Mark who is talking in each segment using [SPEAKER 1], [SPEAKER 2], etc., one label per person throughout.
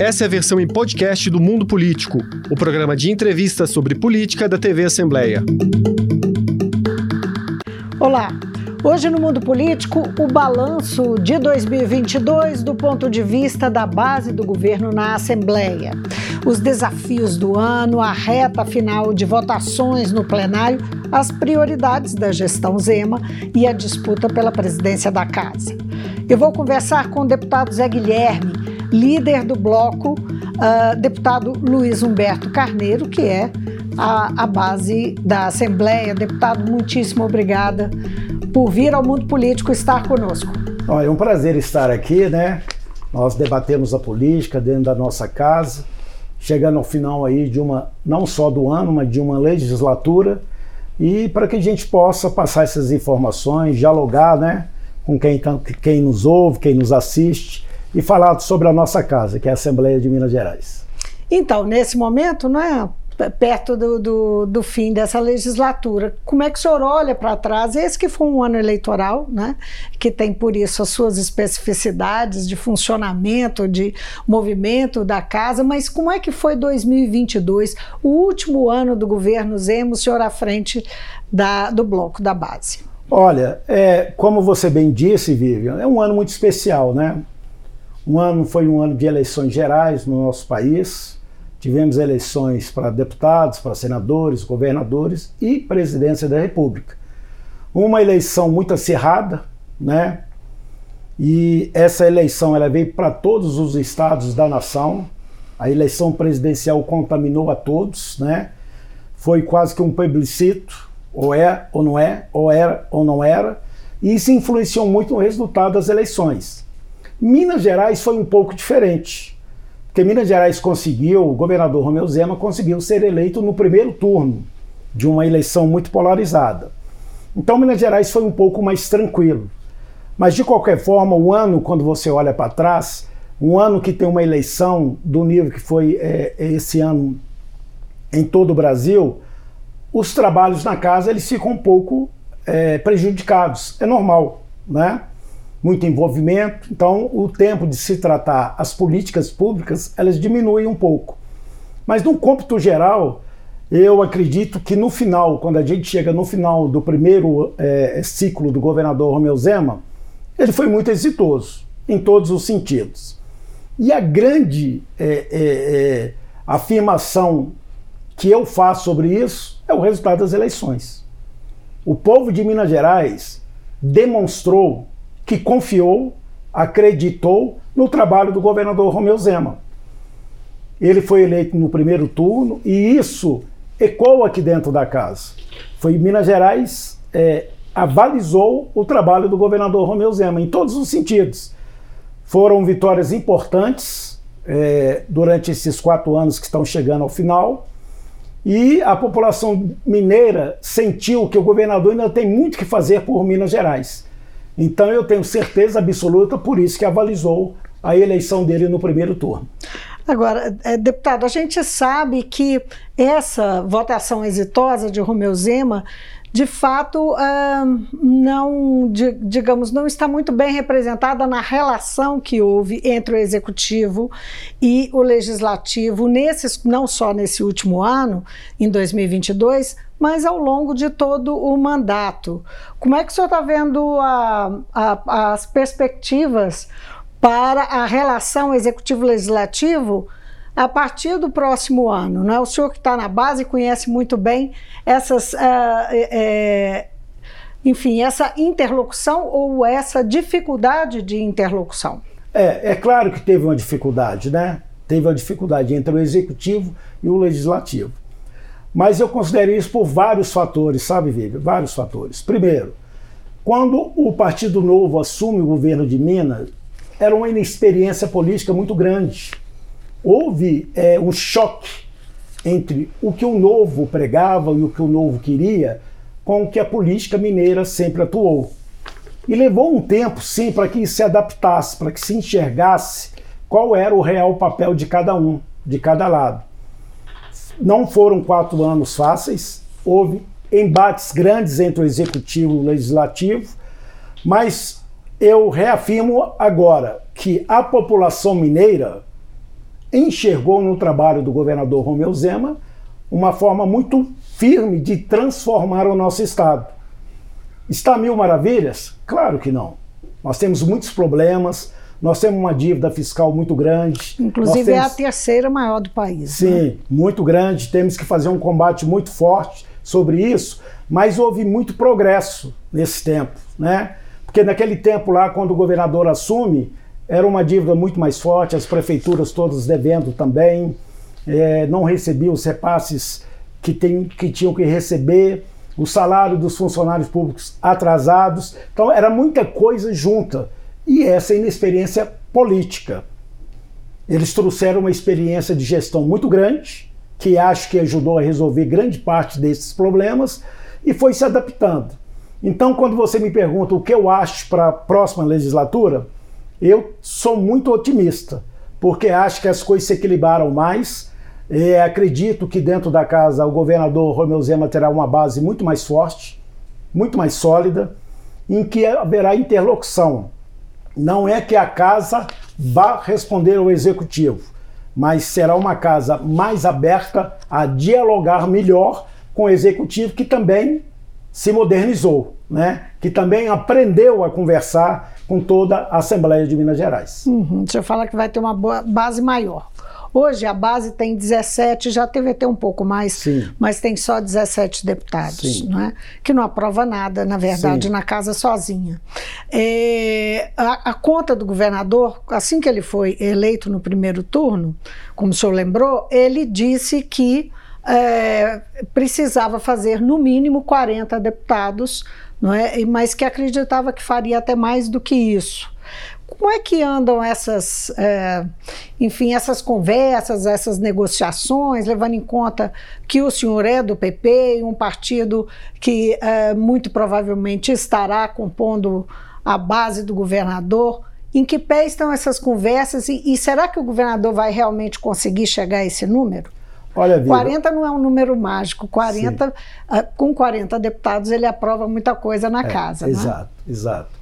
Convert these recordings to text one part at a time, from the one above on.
[SPEAKER 1] Essa é a versão em podcast do Mundo Político, o programa de entrevistas sobre política da TV Assembleia.
[SPEAKER 2] Olá. Hoje no Mundo Político, o balanço de 2022 do ponto de vista da base do governo na Assembleia. Os desafios do ano, a reta final de votações no plenário, as prioridades da gestão Zema e a disputa pela presidência da Casa. Eu vou conversar com o deputado Zé Guilherme, líder do bloco, uh, deputado Luiz Humberto Carneiro, que é a, a base da Assembleia. Deputado, muitíssimo obrigada por vir ao mundo político estar conosco.
[SPEAKER 3] Olha, é um prazer estar aqui, né? Nós debatemos a política dentro da nossa casa, chegando ao final aí de uma, não só do ano, mas de uma legislatura, e para que a gente possa passar essas informações, dialogar, né? Com quem, quem nos ouve, quem nos assiste, e falar sobre a nossa casa, que é a Assembleia de Minas Gerais.
[SPEAKER 2] Então, nesse momento, não é perto do, do, do, fim dessa legislatura. Como é que o senhor olha para trás? Esse que foi um ano eleitoral, né, que tem por isso as suas especificidades de funcionamento, de movimento da casa, mas como é que foi 2022, o último ano do governo Zemo, o senhor à frente da, do bloco da base?
[SPEAKER 3] Olha, é, como você bem disse, Vivian, é um ano muito especial, né? Um ano foi um ano de eleições gerais no nosso país. Tivemos eleições para deputados, para senadores, governadores e presidência da República. Uma eleição muito acirrada, né? E essa eleição ela veio para todos os estados da nação. A eleição presidencial contaminou a todos, né? Foi quase que um plebiscito, ou é ou não é, ou era ou não era, e isso influenciou muito no resultado das eleições. Minas Gerais foi um pouco diferente. Porque Minas Gerais conseguiu, o governador Romeu Zema conseguiu ser eleito no primeiro turno de uma eleição muito polarizada. Então Minas Gerais foi um pouco mais tranquilo. Mas de qualquer forma, o ano, quando você olha para trás, um ano que tem uma eleição do nível que foi é, esse ano em todo o Brasil, os trabalhos na casa eles ficam um pouco é, prejudicados. É normal, né? Muito envolvimento, então o tempo de se tratar as políticas públicas elas diminuem um pouco. Mas no cômputo geral, eu acredito que no final, quando a gente chega no final do primeiro é, ciclo do governador Romeu Zema, ele foi muito exitoso em todos os sentidos. E a grande é, é afirmação que eu faço sobre isso é o resultado das eleições. O povo de Minas Gerais demonstrou que confiou, acreditou no trabalho do governador Romeu Zema. Ele foi eleito no primeiro turno e isso ecoou aqui dentro da casa. Foi Minas Gerais é, avalizou o trabalho do governador Romeu Zema em todos os sentidos. Foram vitórias importantes é, durante esses quatro anos que estão chegando ao final. E a população mineira sentiu que o governador ainda tem muito que fazer por Minas Gerais. Então eu tenho certeza absoluta, por isso que avalizou a eleição dele no primeiro turno.
[SPEAKER 2] Agora, é, deputado, a gente sabe que essa votação exitosa de Romeu Zema, de fato, uh, não, de, digamos, não está muito bem representada na relação que houve entre o executivo e o legislativo, nesses, não só nesse último ano, em 2022, mas ao longo de todo o mandato. Como é que o senhor está vendo a, a, as perspectivas para a relação executivo-legislativo a partir do próximo ano? Não é? O senhor que está na base conhece muito bem essas. Uh, é, enfim, essa interlocução ou essa dificuldade de interlocução?
[SPEAKER 3] É, é claro que teve uma dificuldade, né? Teve uma dificuldade entre o executivo e o legislativo. Mas eu considero isso por vários fatores, sabe, Vivian? Vários fatores. Primeiro, quando o Partido Novo assume o governo de Minas, era uma inexperiência política muito grande. Houve é, um choque entre o que o Novo pregava e o que o Novo queria com o que a política mineira sempre atuou. E levou um tempo, sim, para que se adaptasse, para que se enxergasse qual era o real papel de cada um, de cada lado. Não foram quatro anos fáceis, houve embates grandes entre o executivo e o legislativo, mas eu reafirmo agora que a população mineira enxergou no trabalho do governador Romeu Zema uma forma muito firme de transformar o nosso Estado. Está mil maravilhas? Claro que não. Nós temos muitos problemas, nós temos uma dívida fiscal muito grande.
[SPEAKER 2] Inclusive
[SPEAKER 3] temos...
[SPEAKER 2] é a terceira maior do país.
[SPEAKER 3] Sim, né? muito grande. Temos que fazer um combate muito forte sobre isso, mas houve muito progresso nesse tempo, né? Porque naquele tempo lá, quando o governador assume, era uma dívida muito mais forte, as prefeituras todas devendo também, é, não recebiam os repasses que, tem, que tinham que receber, o salário dos funcionários públicos atrasados. Então era muita coisa junta. E essa inexperiência política. Eles trouxeram uma experiência de gestão muito grande, que acho que ajudou a resolver grande parte desses problemas, e foi se adaptando. Então, quando você me pergunta o que eu acho para a próxima legislatura, eu sou muito otimista, porque acho que as coisas se equilibraram mais. É, acredito que dentro da casa o governador Romeu Zema terá uma base muito mais forte, muito mais sólida, em que haverá interlocução. Não é que a casa vá responder ao executivo, mas será uma casa mais aberta a dialogar melhor com o executivo, que também se modernizou, né? que também aprendeu a conversar com toda a Assembleia de Minas Gerais.
[SPEAKER 2] Uhum. Você fala que vai ter uma base maior. Hoje a base tem 17, já teve até um pouco mais, Sim. mas tem só 17 deputados, né? que não aprova nada, na verdade, Sim. na casa sozinha. É, a, a, conta do governador, assim que ele foi eleito no primeiro turno, como o senhor lembrou, ele disse que é, precisava fazer no mínimo 40 deputados, não é? mas que acreditava que faria até mais do que isso. Como é que andam essas, é, enfim, essas conversas, essas negociações, levando em conta que o senhor é do PP, um partido que é, muito provavelmente estará compondo a base do governador? Em que pé estão essas conversas e, e será que o governador vai realmente conseguir chegar a esse número? Olha, Vira. 40 não é um número mágico. 40, uh, ah, com 40 deputados ele aprova muita coisa na é, casa.
[SPEAKER 3] Né? Exato, exato.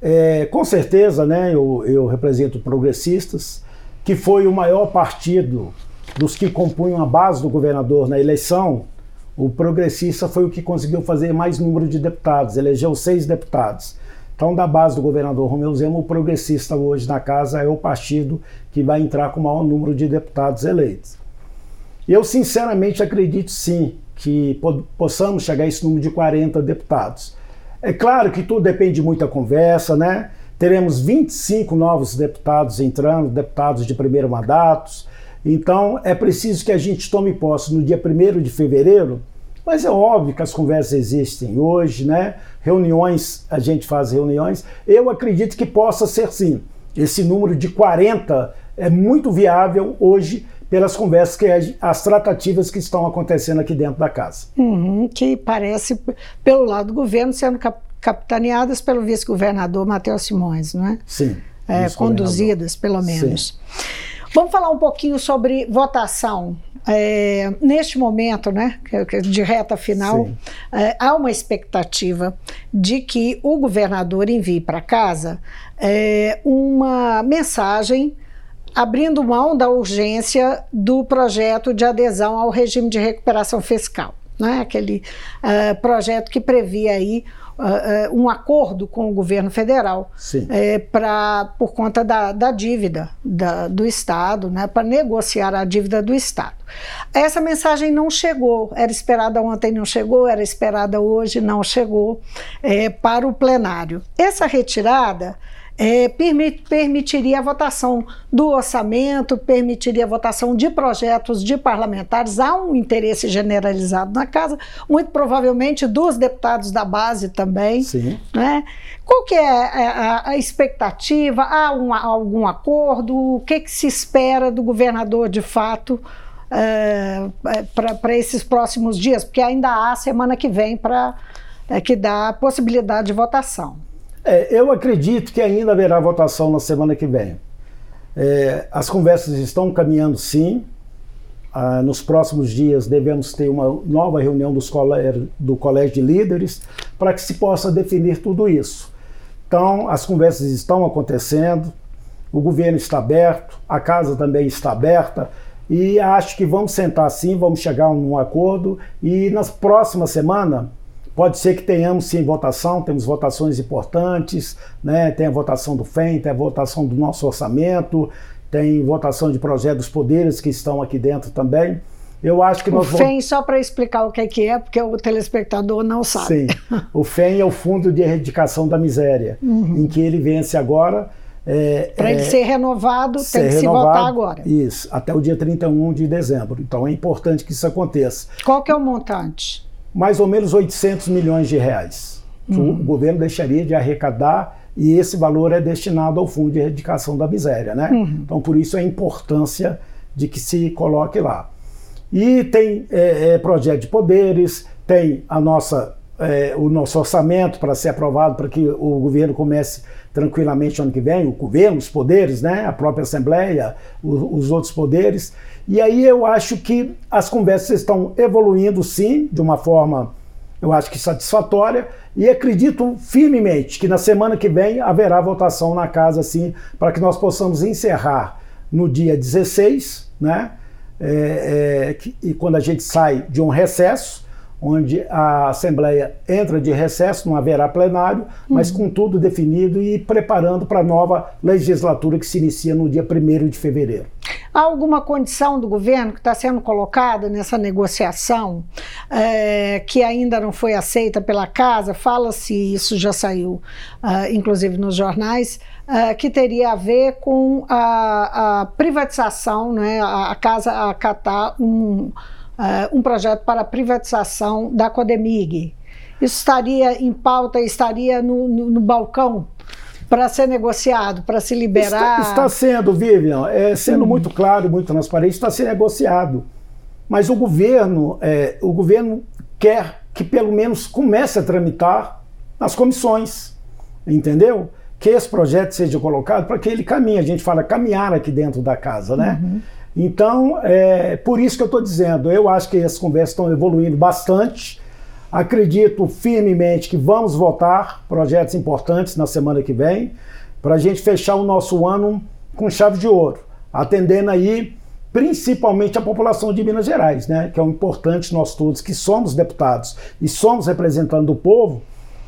[SPEAKER 3] É, com certeza, né, eu, eu represento progressistas, que foi o maior partido dos que compunham a base do governador na eleição. O progressista foi o que conseguiu fazer mais número de deputados, elegeu seis deputados. Então, da base do governador Romeu Zema, o progressista hoje na casa é o partido que vai entrar com o maior número de deputados eleitos. Eu, sinceramente, acredito sim que possamos chegar a esse número de 40 deputados. É claro que tudo depende muito da conversa, né? Teremos 25 novos deputados entrando, deputados de primeiro mandato. Então, é preciso que a gente tome posse no dia 1 de fevereiro, mas é óbvio que as conversas existem hoje, né? Reuniões, a gente faz reuniões. Eu acredito que possa ser sim. Esse número de 40 é muito viável hoje pelas conversas que as tratativas que estão acontecendo aqui dentro da casa.
[SPEAKER 2] Uhum, que parece, pelo lado do governo, sendo cap capitaneadas pelo vice-governador Matheus Simões, não é?
[SPEAKER 3] Sim.
[SPEAKER 2] É, conduzidas, pelo menos. Sim. Vamos falar um pouquinho sobre votação. É, neste momento, né, de reta final, é, há uma expectativa de que o governador envie para casa é, uma mensagem abrindo mão da urgência do projeto de adesão ao regime de recuperação fiscal, né? aquele uh, projeto que previa aí uh, uh, um acordo com o governo federal pra, por conta da, da dívida da, do Estado, né? para negociar a dívida do Estado. Essa mensagem não chegou, era esperada ontem, não chegou, era esperada hoje, não chegou é, para o plenário. Essa retirada é, permit, permitiria a votação do orçamento, permitiria a votação de projetos de parlamentares. Há um interesse generalizado na casa, muito provavelmente dos deputados da base também. Sim. Né? Qual que é a, a expectativa? Há um, algum acordo? O que, que se espera do governador de fato? É, é para esses próximos dias, porque ainda há semana que vem para é, que dá a possibilidade de votação.
[SPEAKER 3] É, eu acredito que ainda haverá votação na semana que vem. É, as conversas estão caminhando sim. Ah, nos próximos dias devemos ter uma nova reunião do Colégio de Líderes para que se possa definir tudo isso. Então, as conversas estão acontecendo. o governo está aberto, a casa também está aberta. E acho que vamos sentar sim, vamos chegar a um acordo. E nas próximas semanas, pode ser que tenhamos sim votação, temos votações importantes, né? tem a votação do FEM, tem a votação do nosso orçamento, tem votação de projeto dos poderes que estão aqui dentro também. Eu acho que
[SPEAKER 2] o FEM, só para explicar o que é, que é, porque o telespectador não sabe.
[SPEAKER 3] Sim, o FEM é o Fundo de Erradicação da Miséria, uhum. em que ele vence agora.
[SPEAKER 2] É, para é, ele ser renovado, ser tem que renovado, se votar agora.
[SPEAKER 3] Isso, até o dia 31 de dezembro. Então é importante que isso aconteça.
[SPEAKER 2] Qual que é o montante?
[SPEAKER 3] Mais ou menos 800 milhões de reais. Uhum. O governo deixaria de arrecadar e esse valor é destinado ao Fundo de Erradicação da Miséria, né? Uhum. Então por isso a importância de que se coloque lá. E tem é, é, projeto de poderes, tem a nossa, é, o nosso orçamento para ser aprovado para que o governo comece tranquilamente ano que vem, o governo, os poderes, né, a própria Assembleia, os, os outros poderes. E aí eu acho que as conversas estão evoluindo sim, de uma forma, eu acho que satisfatória, e acredito firmemente que na semana que vem haverá votação na casa, sim, para que nós possamos encerrar no dia 16, né? é, é, que, e quando a gente sai de um recesso, onde a Assembleia entra de recesso, não haverá plenário, mas uhum. com tudo definido e preparando para a nova legislatura que se inicia no dia 1 de fevereiro.
[SPEAKER 2] Há alguma condição do governo que está sendo colocada nessa negociação é, que ainda não foi aceita pela Casa? Fala-se, isso já saiu, uh, inclusive nos jornais, uh, que teria a ver com a, a privatização, né, a, a Casa acatar um, uh, um projeto para a privatização da Codemig. Isso estaria em pauta, estaria no, no, no balcão para ser negociado, para se liberar?
[SPEAKER 3] Está, está sendo, Vivian, é, sendo hum. muito claro, muito transparente, está sendo negociado. Mas o governo, é, o governo quer que pelo menos comece a tramitar nas comissões, entendeu? Que esse projeto seja colocado para que ele caminhe. A gente fala caminhar aqui dentro da casa, né? Uhum. Então, é por isso que eu estou dizendo, eu acho que as conversas estão evoluindo bastante. Acredito firmemente que vamos votar projetos importantes na semana que vem, para a gente fechar o nosso ano com chave de ouro, atendendo aí principalmente a população de Minas Gerais, né, que é o importante nós todos que somos deputados e somos representando o povo,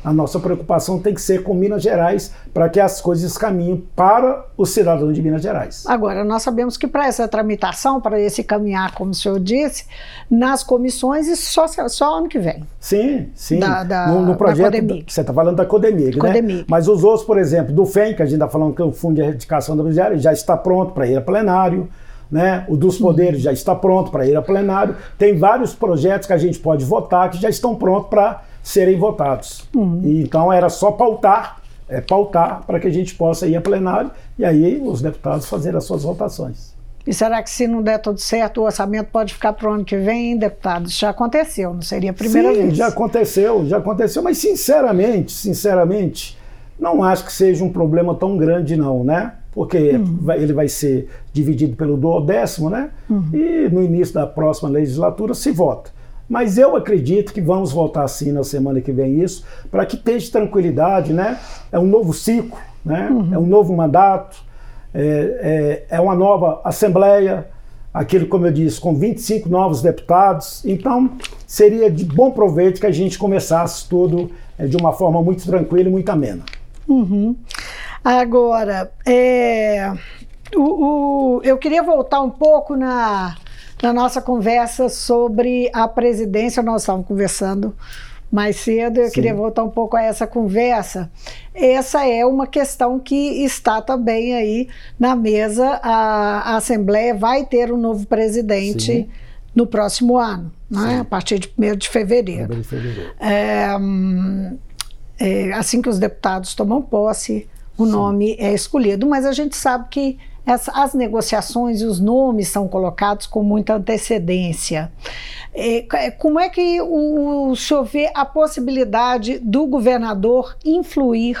[SPEAKER 3] a nossa preocupação tem que ser com Minas Gerais para que as coisas caminhem para o cidadão de Minas Gerais.
[SPEAKER 2] Agora, nós sabemos que para essa tramitação, para esse caminhar, como o senhor disse, nas comissões, isso só, só ano que vem.
[SPEAKER 3] Sim, sim. Da, da, no, no projeto, você está falando da Codemig, Codemig, né? Mas os outros, por exemplo, do FEM, que a gente está falando que é o Fundo de Erradicação da Miséria, já está pronto para ir a plenário. Né? O dos poderes já está pronto para ir a plenário. Tem vários projetos que a gente pode votar que já estão prontos para serem votados. Uhum. E, então era só pautar, é, pautar para que a gente possa ir a plenário e aí os deputados fazerem as suas votações.
[SPEAKER 2] E será que se não der tudo certo, o orçamento pode ficar para o ano que vem, deputados? Já aconteceu, não seria a primeira
[SPEAKER 3] Sim,
[SPEAKER 2] vez?
[SPEAKER 3] já aconteceu, já aconteceu, mas sinceramente, sinceramente, não acho que seja um problema tão grande não, né? Porque uhum. vai, ele vai ser dividido pelo duodécimo, né? Uhum. E no início da próxima legislatura se vota. Mas eu acredito que vamos voltar assim na semana que vem isso, para que tenha tranquilidade, né? É um novo ciclo, né? Uhum. É um novo mandato, é, é, é, uma nova Assembleia, aquilo, como eu disse, com 25 novos deputados. Então, seria de bom proveito que a gente começasse tudo é, de uma forma muito tranquila e muito amena.
[SPEAKER 2] Uhum. Agora, é, o, o, eu queria voltar um pouco na na nossa conversa sobre a presidência, nós estávamos conversando mais cedo, eu Sim. queria voltar um pouco a essa conversa. Essa é uma questão que está também aí na mesa. A, a Assembleia vai ter um novo presidente Sim. no próximo ano, né? a partir de 1 de fevereiro. De fevereiro. É, é, assim que os deputados tomam posse, o Sim. nome é escolhido, mas a gente sabe que as, as negociações e os nomes são colocados com muita antecedência. É, é, como é que o, o senhor vê a possibilidade do governador influir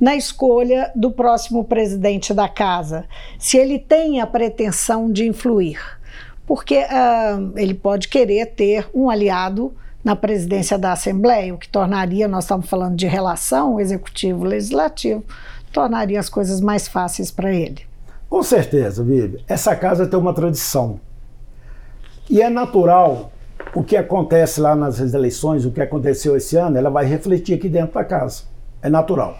[SPEAKER 2] na escolha do próximo presidente da casa? Se ele tem a pretensão de influir? Porque uh, ele pode querer ter um aliado na presidência da Assembleia, o que tornaria, nós estamos falando de relação executivo-legislativo, tornaria as coisas mais fáceis para ele.
[SPEAKER 3] Com certeza, Vivi. Essa casa tem uma tradição. E é natural o que acontece lá nas eleições, o que aconteceu esse ano, ela vai refletir aqui dentro da casa. É natural.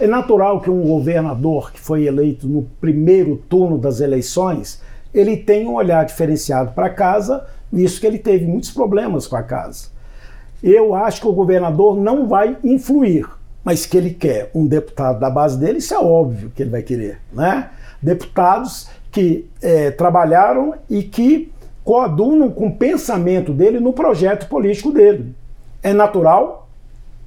[SPEAKER 3] É natural que um governador que foi eleito no primeiro turno das eleições, ele tenha um olhar diferenciado para a casa, visto que ele teve muitos problemas com a casa. Eu acho que o governador não vai influir, mas que ele quer um deputado da base dele, isso é óbvio que ele vai querer, né? Deputados que é, trabalharam e que coadunam com o pensamento dele no projeto político dele. É natural,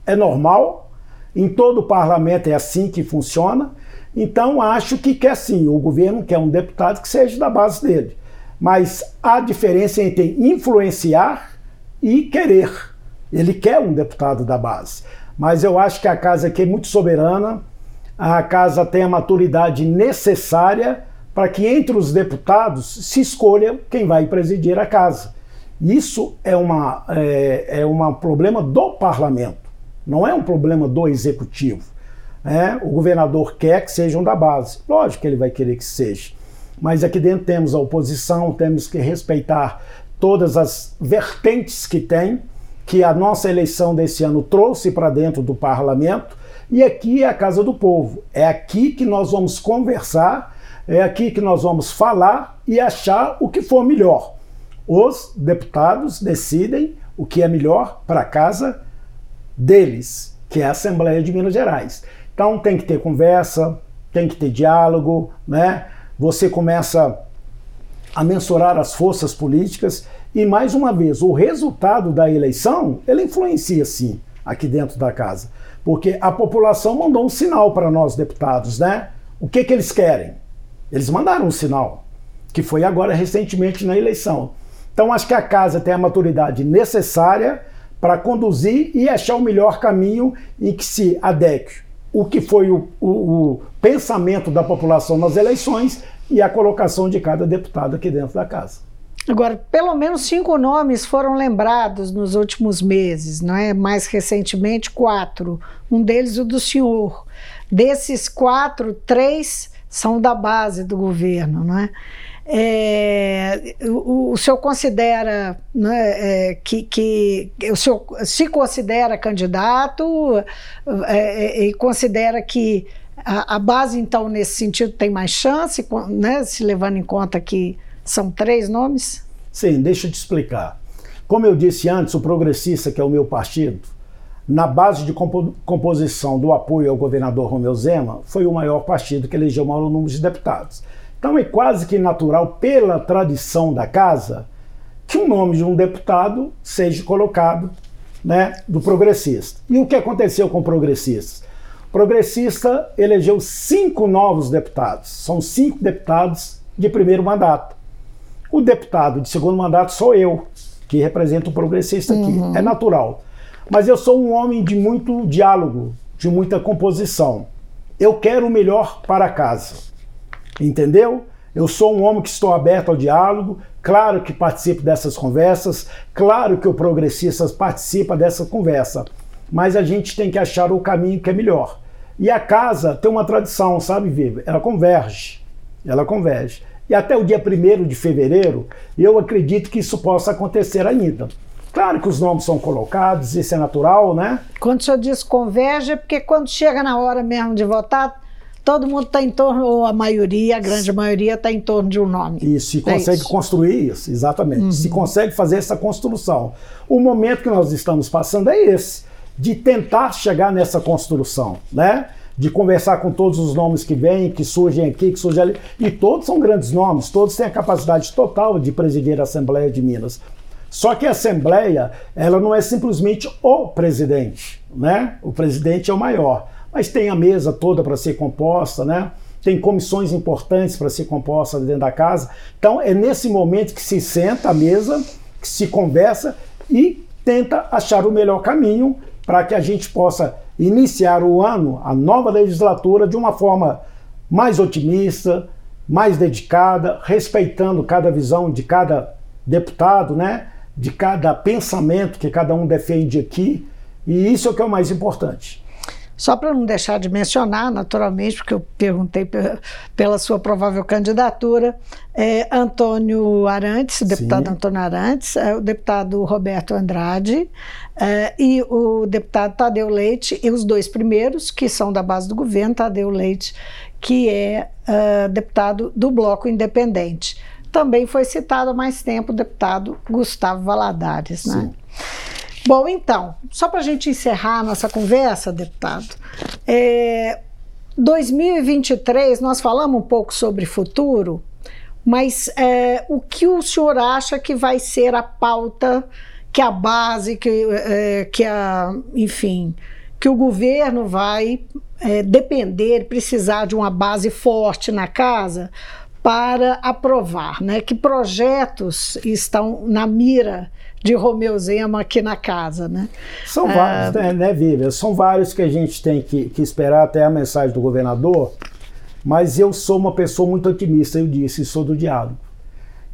[SPEAKER 3] é normal, em todo o parlamento é assim que funciona. Então acho que quer sim, o governo quer um deputado que seja da base dele. Mas há diferença entre influenciar e querer. Ele quer um deputado da base. Mas eu acho que a casa aqui é muito soberana, a casa tem a maturidade necessária para que entre os deputados se escolha quem vai presidir a casa. Isso é, uma, é, é um problema do parlamento, não é um problema do executivo. É, o governador quer que sejam da base, lógico que ele vai querer que seja. Mas aqui dentro temos a oposição, temos que respeitar todas as vertentes que tem, que a nossa eleição desse ano trouxe para dentro do parlamento, e aqui é a Casa do Povo. É aqui que nós vamos conversar é aqui que nós vamos falar e achar o que for melhor. Os deputados decidem o que é melhor para a casa deles, que é a Assembleia de Minas Gerais. Então tem que ter conversa, tem que ter diálogo, né? Você começa a mensurar as forças políticas e mais uma vez o resultado da eleição ele influencia sim aqui dentro da casa, porque a população mandou um sinal para nós deputados, né? O que que eles querem? Eles mandaram um sinal, que foi agora recentemente na eleição. Então acho que a casa tem a maturidade necessária para conduzir e achar o melhor caminho em que se adeque o que foi o, o, o, pensamento da população nas eleições e a colocação de cada deputado aqui dentro da casa.
[SPEAKER 2] Agora, pelo menos cinco nomes foram lembrados nos últimos meses, não é? Mais recentemente, quatro. Um deles, o do senhor. Desses quatro, três são da base do governo, não é? É, o, o senhor considera né, é, que, que o senhor se considera candidato é, é, e considera que a, a, base, então, nesse sentido, tem mais chance, né, se levando em conta que são três nomes?
[SPEAKER 3] Sim, deixa eu te explicar. Como eu disse antes, o Progressista, que é o meu partido, na base de compo composição do apoio ao governador Romeu Zema, foi o maior partido que elegeu o maior número de deputados. Então é quase que natural, pela tradição da casa, que o nome de um deputado seja colocado né, do progressista. E o que aconteceu com o progressista? O progressista elegeu cinco novos deputados. São cinco deputados de primeiro mandato. O deputado de segundo mandato sou eu, que represento o progressista aqui. Uhum. É natural. Mas eu sou um homem de muito diálogo, de muita composição. Eu quero o melhor para casa. Entendeu? Eu sou um homem que estou aberto ao diálogo, claro que participo dessas conversas, claro que o progressista participa dessa conversa, mas a gente tem que achar o caminho que é melhor. E a casa tem uma tradição, sabe, Viva? Ela converge. Ela converge. E até o dia 1 de fevereiro, eu acredito que isso possa acontecer ainda. Claro que os nomes são colocados, isso é natural, né?
[SPEAKER 2] Quando o senhor diz converge, é porque quando chega na hora mesmo de votar, todo mundo está em torno, ou a maioria, a grande maioria está em torno de um nome.
[SPEAKER 3] Isso, e é consegue isso. construir isso, exatamente. Uhum. Se consegue fazer essa construção. O momento que nós estamos passando é esse, de tentar chegar nessa construção, né? De conversar com todos os nomes que vêm, que surgem aqui, que surgem ali. E todos são grandes nomes, todos têm a capacidade total de presidir a Assembleia de Minas. Só que a Assembleia, ela não é simplesmente o presidente, né? O presidente é o maior, mas tem a mesa toda para ser composta, né? Tem comissões importantes para ser composta dentro da casa. Então é nesse momento que se senta à mesa, que se conversa e tenta achar o melhor caminho para que a gente possa iniciar o ano, a nova legislatura, de uma forma mais otimista, mais dedicada, respeitando cada visão de cada deputado, né? de cada pensamento que cada um defende aqui, e isso é o que é o mais importante.
[SPEAKER 2] Só para não deixar de mencionar, naturalmente, porque eu perguntei pela sua provável candidatura, é Antônio Arantes, o deputado Sim. Antônio Arantes, é, o deputado Roberto Andrade é, e o deputado Tadeu Leite, e os dois primeiros, que são da base do governo, Tadeu Leite, que é uh, deputado do Bloco Independente. Também foi citado há mais tempo o deputado Gustavo Valadares. Né? Bom, então, só para a gente encerrar nossa conversa, deputado, é, 2023, nós falamos um pouco sobre futuro, mas é, o que o senhor acha que vai ser a pauta, que a base, que, é, que a, enfim, que o governo vai é, depender, precisar de uma base forte na casa para aprovar, né? Que projetos estão na mira de Romeu Zema aqui na casa, né?
[SPEAKER 3] São vários, ah, né, né, Vivian? São vários que a gente tem que, que esperar até a mensagem do governador, mas eu sou uma pessoa muito otimista, eu disse, sou do diálogo.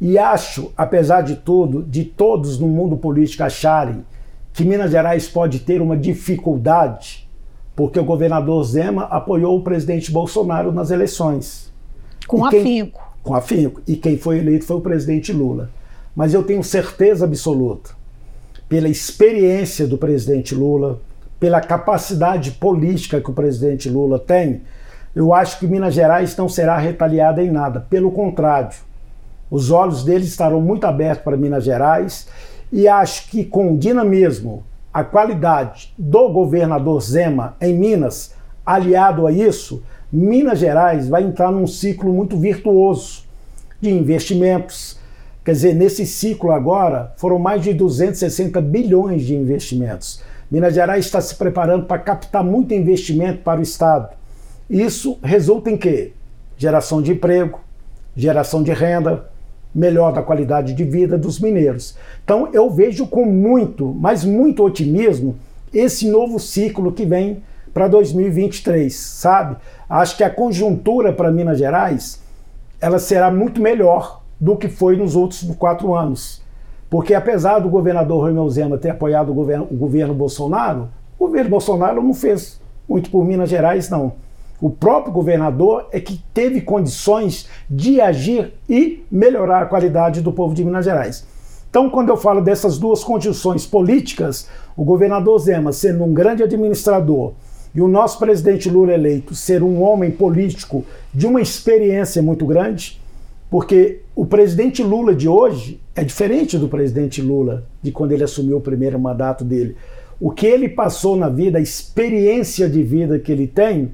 [SPEAKER 3] E acho, apesar de tudo, de todos no mundo político acharem que Minas Gerais pode ter uma dificuldade, porque o governador Zema apoiou o presidente Bolsonaro nas eleições.
[SPEAKER 2] Com e afinco. Quem,
[SPEAKER 3] com afinco. E quem foi eleito foi o presidente Lula mas eu tenho certeza absoluta, pela experiência do presidente Lula, pela capacidade política que o presidente Lula tem, eu acho que Minas Gerais não será retaliada em nada. Pelo contrário, os olhos deles estarão muito abertos para Minas Gerais e acho que com o dinamismo, a qualidade do governador Zema em Minas, aliado a isso, Minas Gerais vai entrar num ciclo muito virtuoso de investimentos, Quer dizer, nesse ciclo agora, foram mais de 260 bilhões de investimentos. Minas Gerais está se preparando para captar muito investimento para o Estado. Isso resulta em quê? Geração de emprego, geração de renda, melhor da qualidade de vida dos mineiros. Então eu vejo com muito, mas muito otimismo esse novo ciclo que vem para 2023, sabe? Acho que a conjuntura para Minas Gerais ela será muito melhor do que foi nos outros quatro anos. Porque apesar do governador Romeu Zema ter apoiado o governo, o governo Bolsonaro, o governo Bolsonaro não fez muito por Minas Gerais, não. O próprio governador é que teve condições de agir e melhorar a qualidade do povo de Minas Gerais. Então, quando eu falo dessas duas condições políticas, o governador Zema sendo um grande administrador e o nosso presidente Lula eleito ser um homem político de uma experiência muito grande, porque o presidente Lula de hoje é diferente do presidente Lula de quando ele assumiu o primeiro mandato dele. O que ele passou na vida, a experiência de vida que ele tem,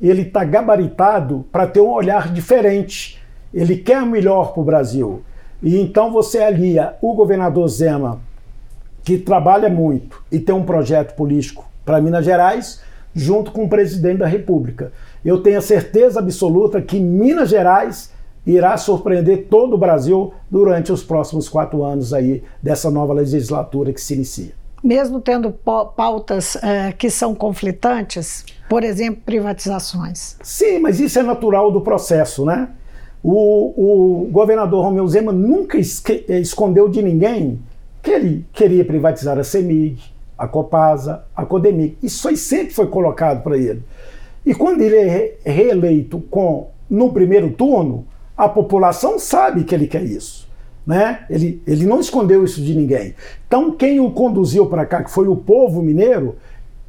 [SPEAKER 3] ele está gabaritado para ter um olhar diferente. Ele quer melhor para o Brasil. E então você alia o governador Zema, que trabalha muito e tem um projeto político para Minas Gerais, junto com o presidente da República. Eu tenho a certeza absoluta que Minas Gerais irá surpreender todo o Brasil durante os próximos quatro anos aí dessa nova legislatura que se inicia.
[SPEAKER 2] Mesmo tendo pautas uh, que são conflitantes, por exemplo, privatizações.
[SPEAKER 3] Sim, mas isso é natural do processo, né? O, o governador Romeu Zema nunca escondeu de ninguém que ele queria privatizar a CEMIG, a Copasa, a Codemig. Isso aí sempre foi colocado para ele. E quando ele é reeleito com no primeiro turno, a população sabe que ele quer isso. Né? Ele, ele não escondeu isso de ninguém. Então, quem o conduziu para cá, que foi o povo mineiro,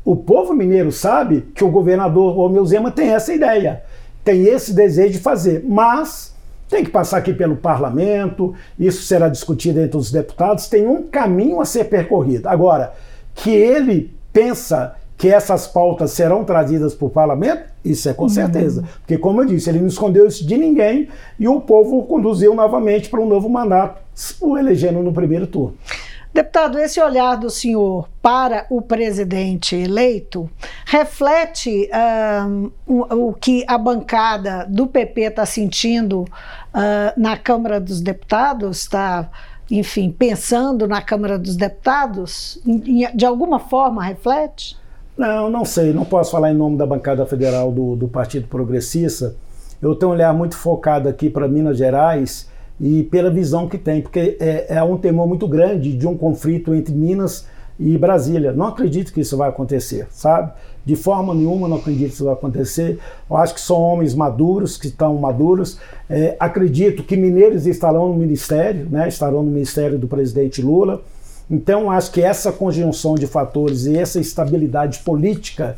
[SPEAKER 3] o povo mineiro sabe que o governador Romeu Zema tem essa ideia, tem esse desejo de fazer, mas tem que passar aqui pelo parlamento, isso será discutido entre os deputados, tem um caminho a ser percorrido. Agora, que ele pensa que essas pautas serão trazidas para o parlamento? Isso é com uhum. certeza. Porque, como eu disse, ele não escondeu isso de ninguém e o povo o conduziu novamente para um novo mandato, o elegendo no primeiro turno.
[SPEAKER 2] Deputado, esse olhar do senhor para o presidente eleito reflete um, o, o, que a bancada do PP está sentindo uh, na Câmara dos Deputados? Está, enfim, pensando na Câmara dos Deputados? De alguma forma reflete?
[SPEAKER 3] Não, não sei, não posso falar em nome da bancada federal do, do Partido Progressista. Eu tenho um olhar muito focado aqui para Minas Gerais e pela visão que tem, porque é, é um temor muito grande de um conflito entre Minas e Brasília. Não acredito que isso vai acontecer, sabe? De forma nenhuma não acredito que isso vai acontecer. Eu acho que são homens maduros, que estão maduros. É, acredito que mineiros estarão no ministério, né? estarão no ministério do presidente Lula. Então, acho que essa conjunção de fatores e essa estabilidade política,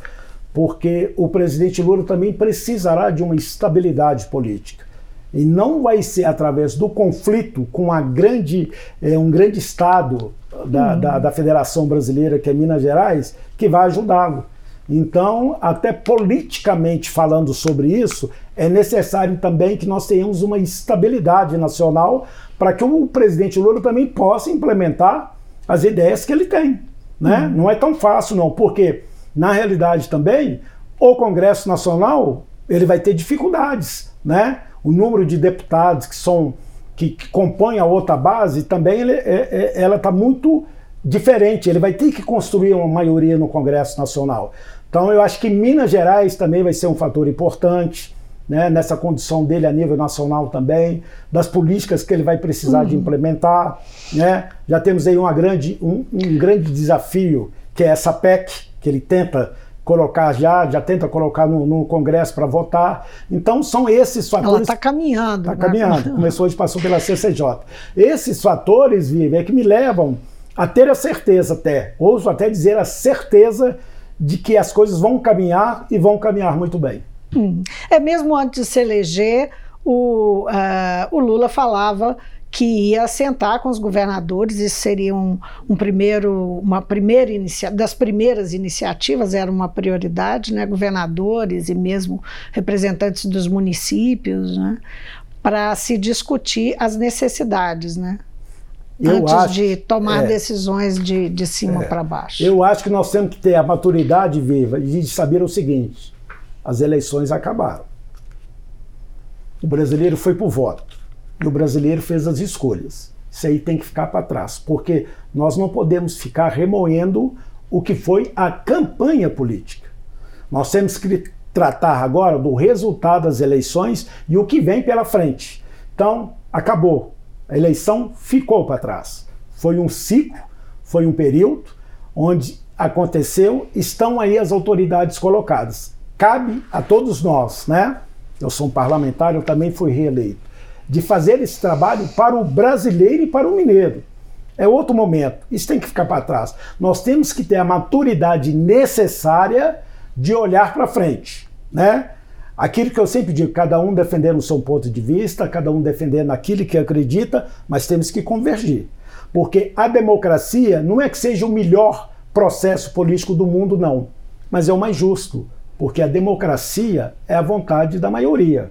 [SPEAKER 3] porque o presidente Lula também precisará de uma estabilidade política. E não vai ser através do conflito com a grande, é, um grande Estado da, uhum. da, da Federação Brasileira, que é Minas Gerais, que vai ajudá-lo. Então, até politicamente falando sobre isso, é necessário também que nós tenhamos uma estabilidade nacional para que o presidente Lula também possa implementar as ideias que ele tem. Né? Uhum. Não é tão fácil, não, porque, na realidade também, o Congresso Nacional ele vai ter dificuldades. Né? O número de deputados que são que, que compõem a outra base também ele, é, é, ela está muito diferente. Ele vai ter que construir uma maioria no Congresso Nacional. Então eu acho que Minas Gerais também vai ser um fator importante né, nessa condição dele a nível nacional também, das políticas que ele vai precisar uhum. de implementar. Né? Já temos aí uma grande, um, um grande desafio, que é essa PEC, que ele tenta colocar já, já tenta colocar no, no Congresso para votar. Então são esses fatores. Ela
[SPEAKER 2] está caminhando.
[SPEAKER 3] Está né? caminhando. Começou hoje, passou pela CCJ. Esses fatores, Vivi, é que me levam a ter a certeza até, ouso até dizer a certeza de que as coisas vão caminhar e vão caminhar muito bem.
[SPEAKER 2] Hum. É mesmo antes de se eleger, o, uh, o Lula falava que ia sentar com os governadores, isso seria um, um primeiro, uma primeira inicia das primeiras iniciativas, era uma prioridade, né, governadores e mesmo representantes dos municípios, né, para se discutir as necessidades, né, eu antes acho, de tomar é, decisões de, de cima é, para baixo.
[SPEAKER 3] Eu acho que nós temos que ter a maturidade viva de saber o seguinte: as eleições acabaram. O brasileiro foi para o voto e o brasileiro fez as escolhas. Isso aí tem que ficar para trás, porque nós não podemos ficar remoendo o que foi a campanha política. Nós temos que tratar agora do resultado das eleições e o que vem pela frente. Então, acabou. A eleição ficou para trás. Foi um ciclo, foi um período onde aconteceu, estão aí as autoridades colocadas. Cabe a todos nós, né? Eu sou um parlamentar, eu também fui reeleito, de fazer esse trabalho para o brasileiro e para o mineiro. É outro momento. Isso tem que ficar para trás. Nós temos que ter a maturidade necessária de olhar para frente, né? Aquilo que eu sempre digo, cada um defendendo o seu ponto de vista, cada um defendendo aquilo que acredita, mas temos que convergir. Porque a democracia não é que seja o melhor processo político do mundo, não, mas é o mais justo, porque a democracia é a vontade da maioria.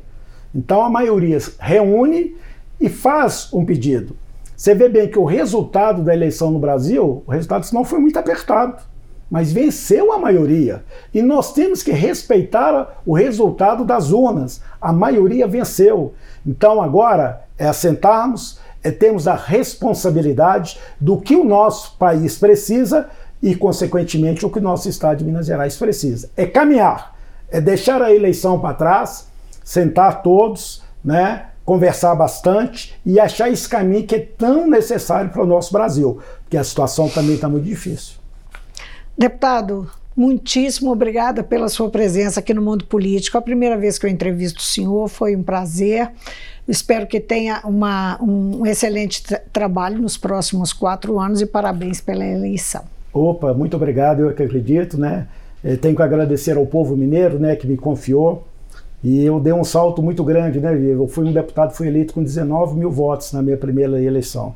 [SPEAKER 3] Então a maioria reúne e faz um pedido. Você vê bem que o resultado da eleição no Brasil, o resultado não foi muito apertado mas venceu a maioria. E nós temos que respeitar o resultado das urnas. A maioria venceu. Então agora é assentarmos, é termos a responsabilidade do que o nosso país precisa e, consequentemente, o que o nosso Estado de Minas Gerais precisa. É caminhar, é deixar a eleição para trás, sentar todos, né? conversar bastante e achar esse caminho que é tão necessário para o nosso Brasil, porque a situação também está muito difícil.
[SPEAKER 2] Deputado, muitíssimo obrigada pela sua presença aqui no Mundo Político. A primeira vez que eu entrevisto o senhor foi um prazer. Espero que tenha uma, um excelente tra trabalho nos próximos quatro anos e parabéns pela eleição.
[SPEAKER 3] Opa, muito obrigado, eu que acredito, né? Eu tenho que agradecer ao povo mineiro, né, que me confiou. E eu dei um salto muito grande, né? Eu fui um deputado, fui eleito com 19 mil votos na minha primeira eleição.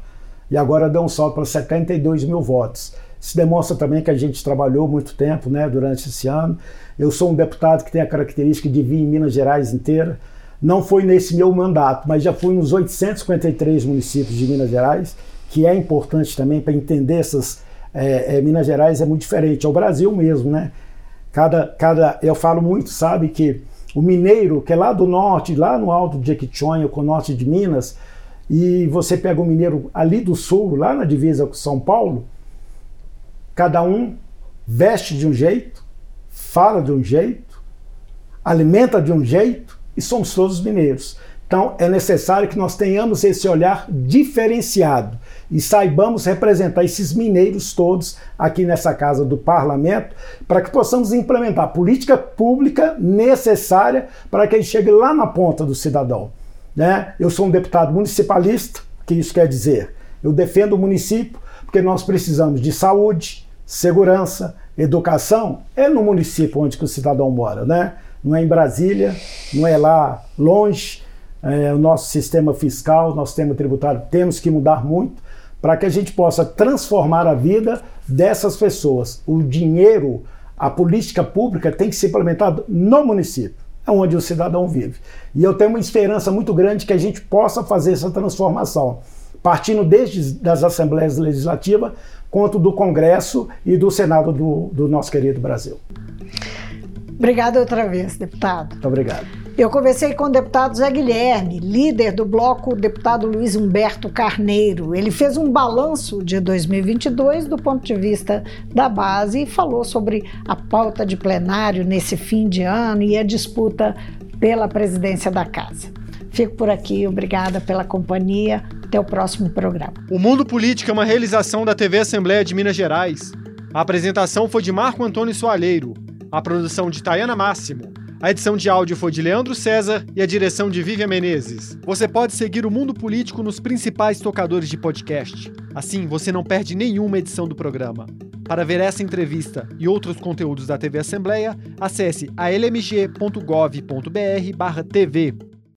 [SPEAKER 3] E agora deu um salto para 72 mil votos. Isso demonstra também que a gente trabalhou muito tempo né, durante esse ano. Eu sou um deputado que tem a característica de vir em Minas Gerais inteira. Não foi nesse meu mandato, mas já fui nos 853 municípios de Minas Gerais, que é importante também para entender essas. É, é, Minas Gerais é muito diferente, é o Brasil mesmo, né? Cada, cada, eu falo muito, sabe, que o mineiro, que é lá do norte, lá no alto de Jequitinhonha, com o norte de Minas, e você pega o mineiro ali do sul, lá na divisa com São Paulo, Cada um veste de um jeito, fala de um jeito, alimenta de um jeito e somos todos mineiros. Então é necessário que nós tenhamos esse olhar diferenciado e saibamos representar esses mineiros todos aqui nessa casa do parlamento, para que possamos implementar a política pública necessária para que ele chegue lá na ponta do cidadão. Né? Eu sou um deputado municipalista, que isso quer dizer? Eu defendo o município porque nós precisamos de saúde, segurança, educação. É no município onde o cidadão mora, né? Não é em Brasília, não é lá longe. É, o nosso sistema fiscal, nosso sistema tributário, temos que mudar muito para que a gente possa transformar a vida dessas pessoas. O dinheiro, a política pública tem que ser implementada no município é onde o cidadão vive. E eu tenho uma esperança muito grande que a gente possa fazer essa transformação, partindo desde das assembleias legislativas, quanto do Congresso e do Senado do, do nosso querido Brasil.
[SPEAKER 2] Obrigada outra vez, deputado.
[SPEAKER 3] Muito obrigado.
[SPEAKER 2] Eu conversei com o deputado Zé Guilherme, líder do bloco deputado Luiz Humberto Carneiro. Ele fez um balanço de 2022 do ponto de vista da base e falou sobre a pauta de plenário nesse fim de ano e a disputa pela presidência da casa. Fico por aqui, obrigada pela companhia. Até o próximo programa.
[SPEAKER 1] O Mundo Político é uma realização da TV Assembleia de Minas Gerais. A apresentação foi de Marco Antônio Soalheiro, a produção de Tayana Máximo. A edição de áudio foi de Leandro César e a direção de Vivian Menezes. Você pode seguir o Mundo Político nos principais tocadores de podcast. Assim, você não perde nenhuma edição do programa. Para ver essa entrevista e outros conteúdos da TV Assembleia, acesse almg.gov.br/tv.